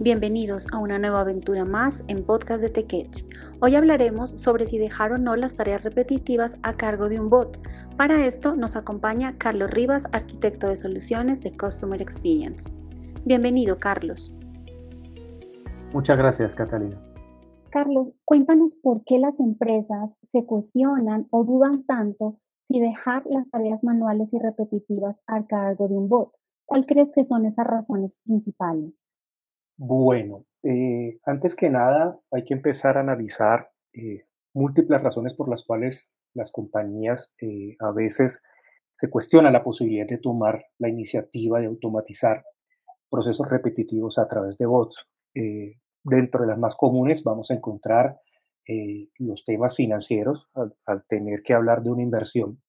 Bienvenidos a una nueva aventura más en Podcast de TechEdge. Hoy hablaremos sobre si dejar o no las tareas repetitivas a cargo de un bot. Para esto nos acompaña Carlos Rivas, arquitecto de soluciones de Customer Experience. Bienvenido, Carlos. Muchas gracias, Catalina. Carlos, cuéntanos por qué las empresas se cuestionan o dudan tanto si dejar las tareas manuales y repetitivas a cargo de un bot. ¿Cuál crees que son esas razones principales? Bueno, eh, antes que nada hay que empezar a analizar eh, múltiples razones por las cuales las compañías eh, a veces se cuestiona la posibilidad de tomar la iniciativa de automatizar procesos repetitivos a través de bots. dentro de las más comunes vamos a encontrar los temas financieros al, tener que hablar de una inversión,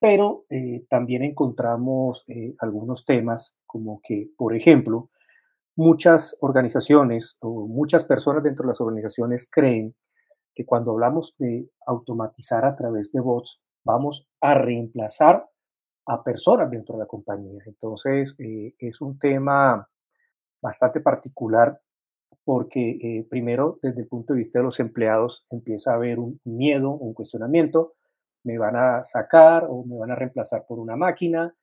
pero también encontramos algunos temas como que, por ejemplo, muchas organizaciones o muchas personas dentro de las organizaciones creen que cuando hablamos de automatizar a través de bots, vamos a reemplazar a personas dentro de la compañía. Entonces, eh, es un tema bastante particular porque eh, primero, desde el punto de vista de los empleados, empieza a haber un miedo, un cuestionamiento, me van a sacar o me van a reemplazar por una máquina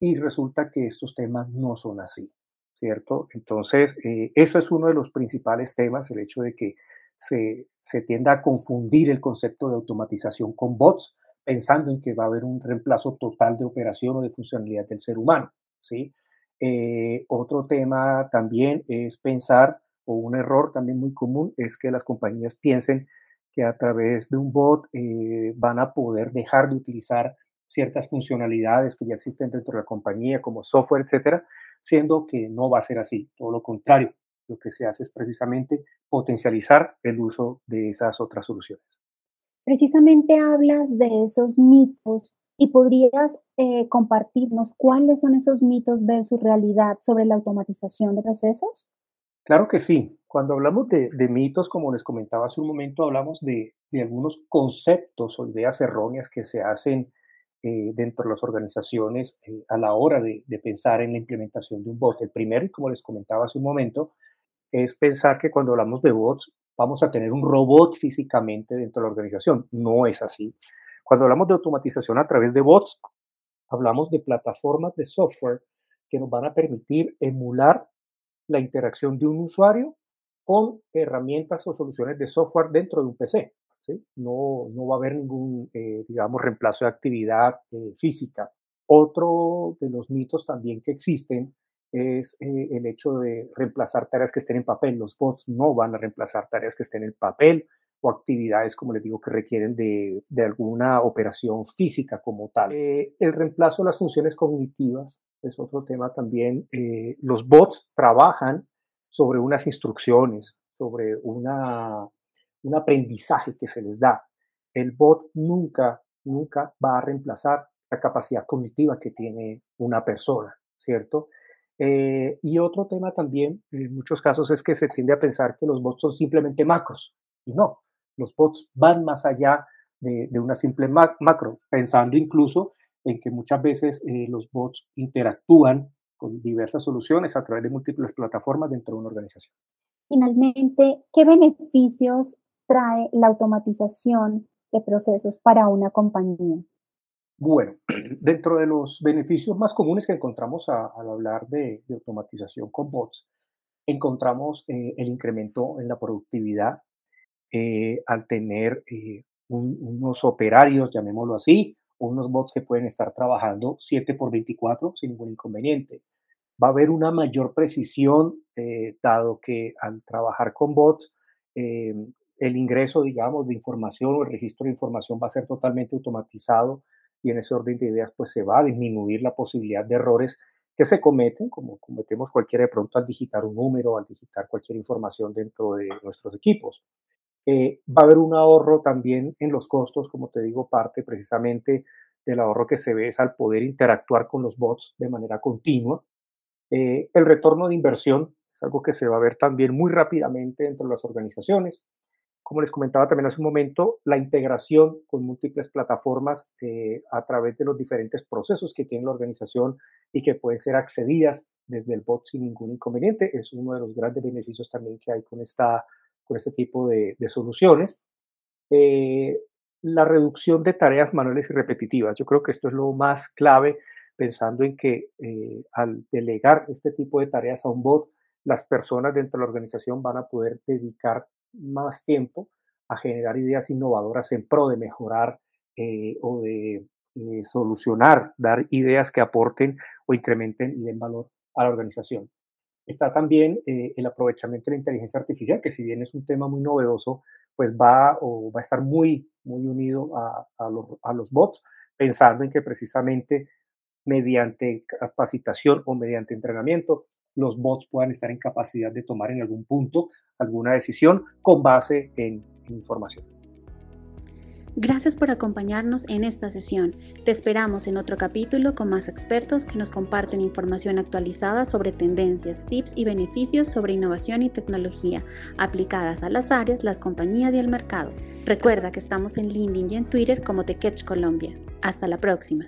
y resulta que estos temas no son así. ¿Cierto? Entonces, eh, eso es uno de los principales temas, el hecho de que se, se, tienda a confundir el concepto de automatización con bots, pensando en que va a haber un reemplazo total de operación o de funcionalidad del ser humano, ¿sí? Eh, otro tema también es pensar, o un error también muy común, es que las compañías piensen que a través de un bot eh, van a poder dejar de utilizar ciertas funcionalidades que ya existen dentro de la compañía, como software, etcétera, siendo que no va a ser así, todo lo contrario, lo que se hace es precisamente potencializar el uso de esas otras soluciones. Precisamente hablas de esos mitos y podrías eh, compartirnos cuáles son esos mitos versus realidad sobre la automatización de procesos. Claro que sí. Cuando hablamos de, mitos, como les comentaba hace un momento, hablamos de, de algunos conceptos o ideas erróneas que se hacen eh, dentro de las organizaciones eh, a la hora de, pensar en la implementación de un bot. El primero, y como les comentaba hace un momento, es pensar que cuando hablamos de bots vamos a tener un robot físicamente dentro de la organización. No es así. Cuando hablamos de automatización a través de bots, hablamos de plataformas de software que nos van a permitir emular la interacción de un usuario con herramientas o soluciones de software dentro de un PC. No, no va a haber ningún, eh, digamos, reemplazo de actividad eh, física. Otro de los mitos también que existen es eh, el hecho de reemplazar tareas que estén en papel. Los bots no van a reemplazar tareas que estén en papel o actividades, como les digo, que requieren de, de alguna operación física como tal. el reemplazo de las funciones cognitivas es otro tema también. los bots trabajan sobre unas instrucciones, sobre una un aprendizaje que se les da. El bot nunca, nunca va a reemplazar la capacidad cognitiva que tiene una persona, ¿cierto? Eh, y otro tema también, en muchos casos, es que se tiende a pensar que los bots son simplemente macros. Y no, los bots van más allá de, una simple macro, pensando incluso en que muchas veces eh, los bots interactúan con diversas soluciones a través de múltiples plataformas dentro de una organización. Finalmente, ¿qué beneficios trae la automatización de procesos para una compañía? Bueno, dentro de los beneficios más comunes que encontramos al hablar de, automatización con bots, encontramos eh, el incremento en la productividad eh, al tener eh, unos operarios, llamémoslo así, o unos bots que pueden estar trabajando 7 por 24 sin ningún inconveniente. Va a haber una mayor precisión, dado que al trabajar con bots, el ingreso, digamos, de información o el registro de información va a ser totalmente automatizado y en ese orden de ideas pues se va a disminuir la posibilidad de errores que se cometen, como cometemos cualquiera de pronto al digitar un número, al digitar cualquier información dentro de nuestros equipos. Eh, va a haber un ahorro también en los costos, como te digo, parte precisamente del ahorro que se ve es al poder interactuar con los bots de manera continua. Eh, el retorno de inversión es algo que se va a ver también muy rápidamente dentro de las organizaciones como les comentaba también hace un momento, la integración con múltiples plataformas eh, a través de los diferentes procesos que tiene la organización y que pueden ser accedidas desde el bot sin ningún inconveniente. Es uno de los grandes beneficios también que hay con, esta, con este tipo de, soluciones. Eh, la reducción de tareas manuales y repetitivas. Yo creo que esto es lo más clave pensando en que eh, al delegar este tipo de tareas a un bot, las personas dentro de la organización van a poder dedicar más tiempo a generar ideas innovadoras en pro de mejorar eh, o de eh, solucionar, dar ideas que aporten o incrementen y den valor a la organización. Está también el aprovechamiento de la inteligencia artificial, que si bien es un tema muy novedoso, pues va o va a estar muy, muy unido a, los, a los bots, pensando en que precisamente mediante capacitación o mediante entrenamiento, los bots puedan estar en capacidad de tomar en algún punto alguna decisión con base en, información. Gracias por acompañarnos en esta sesión. Te esperamos en otro capítulo con más expertos que nos comparten información actualizada sobre tendencias, tips y beneficios sobre innovación y tecnología aplicadas a las áreas, las compañías y el mercado. Recuerda que estamos en LinkedIn y en Twitter como TechEdge Colombia. Hasta la próxima.